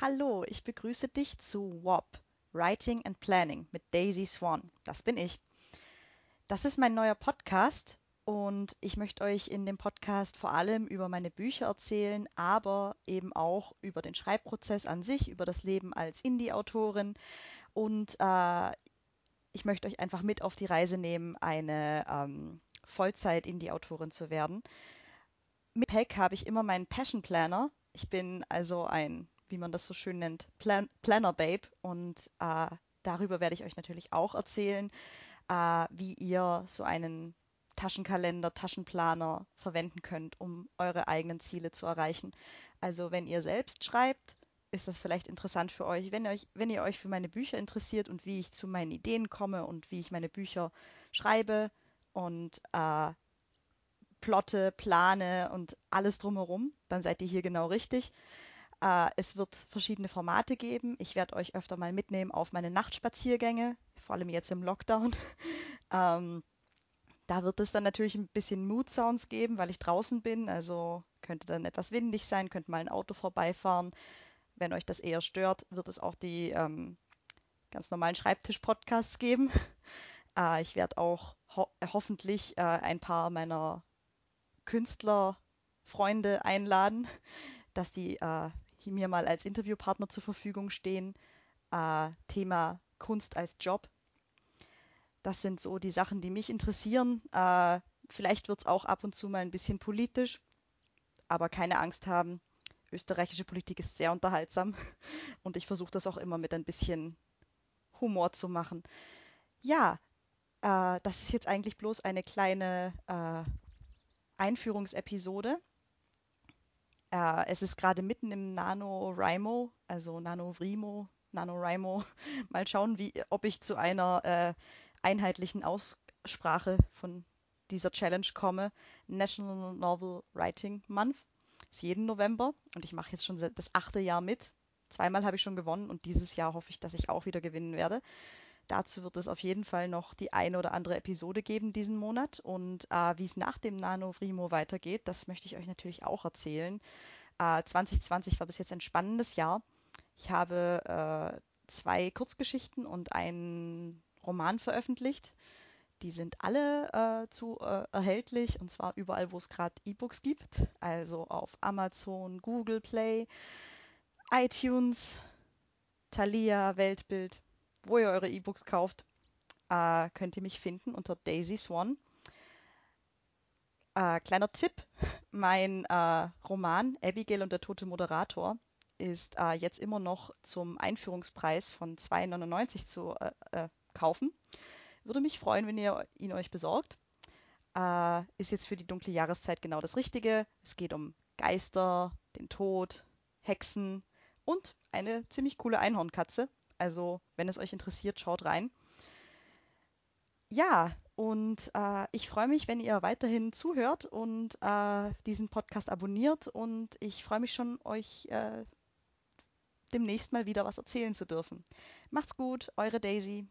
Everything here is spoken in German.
Hallo, ich begrüße dich zu WOP, Writing and Planning mit Daisy Swan. Das bin ich. Das ist mein neuer Podcast und ich möchte euch in dem Podcast vor allem über meine Bücher erzählen, aber eben auch über den Schreibprozess an sich, über das Leben als Indie-Autorin und äh, ich möchte euch einfach mit auf die Reise nehmen, eine ähm, Vollzeit-Indie-Autorin zu werden. Mit Pack habe ich immer meinen Passion Planner. Ich bin also ein wie man das so schön nennt, Plan Planner Babe. Und äh, darüber werde ich euch natürlich auch erzählen, äh, wie ihr so einen Taschenkalender, Taschenplaner verwenden könnt, um eure eigenen Ziele zu erreichen. Also wenn ihr selbst schreibt, ist das vielleicht interessant für euch. Wenn, euch. wenn ihr euch für meine Bücher interessiert und wie ich zu meinen Ideen komme und wie ich meine Bücher schreibe und äh, plotte, plane und alles drumherum, dann seid ihr hier genau richtig. Äh, es wird verschiedene Formate geben. Ich werde euch öfter mal mitnehmen auf meine Nachtspaziergänge, vor allem jetzt im Lockdown. ähm, da wird es dann natürlich ein bisschen Mood Sounds geben, weil ich draußen bin. Also könnte dann etwas windig sein, könnte mal ein Auto vorbeifahren. Wenn euch das eher stört, wird es auch die ähm, ganz normalen Schreibtisch-Podcasts geben. Äh, ich werde auch ho hoffentlich äh, ein paar meiner Künstlerfreunde einladen, dass die äh, mir mal als Interviewpartner zur Verfügung stehen. Äh, Thema Kunst als Job. Das sind so die Sachen, die mich interessieren. Äh, vielleicht wird es auch ab und zu mal ein bisschen politisch, aber keine Angst haben. Österreichische Politik ist sehr unterhaltsam und ich versuche das auch immer mit ein bisschen Humor zu machen. Ja, äh, das ist jetzt eigentlich bloß eine kleine äh, Einführungsepisode. Äh, es ist gerade mitten im NaNoWriMo, also NaNoWriMo, NaNoWriMo. Mal schauen, wie, ob ich zu einer äh, einheitlichen Aussprache von dieser Challenge komme. National Novel Writing Month ist jeden November und ich mache jetzt schon das achte Jahr mit. Zweimal habe ich schon gewonnen und dieses Jahr hoffe ich, dass ich auch wieder gewinnen werde. Dazu wird es auf jeden Fall noch die eine oder andere Episode geben diesen Monat. Und äh, wie es nach dem Nano Vrimo weitergeht, das möchte ich euch natürlich auch erzählen. Äh, 2020 war bis jetzt ein spannendes Jahr. Ich habe äh, zwei Kurzgeschichten und einen Roman veröffentlicht. Die sind alle äh, zu äh, erhältlich und zwar überall, wo es gerade E-Books gibt. Also auf Amazon, Google Play, iTunes, Thalia, Weltbild wo ihr eure E-Books kauft, äh, könnt ihr mich finden unter Daisy Swan. Äh, kleiner Tipp, mein äh, Roman Abigail und der tote Moderator ist äh, jetzt immer noch zum Einführungspreis von 2,99 zu äh, äh, kaufen. Würde mich freuen, wenn ihr ihn euch besorgt. ist jetzt für die dunkle Jahreszeit genau das Richtige. Es geht um Geister, den Tod, Hexen und eine ziemlich coole Einhornkatze. Also, wenn es euch interessiert, schaut rein. Ja, und äh, ich freue mich, wenn ihr weiterhin zuhört und äh, diesen Podcast abonniert. Und ich freue mich schon, euch äh, demnächst mal wieder was erzählen zu dürfen. Macht's gut, eure Daisy.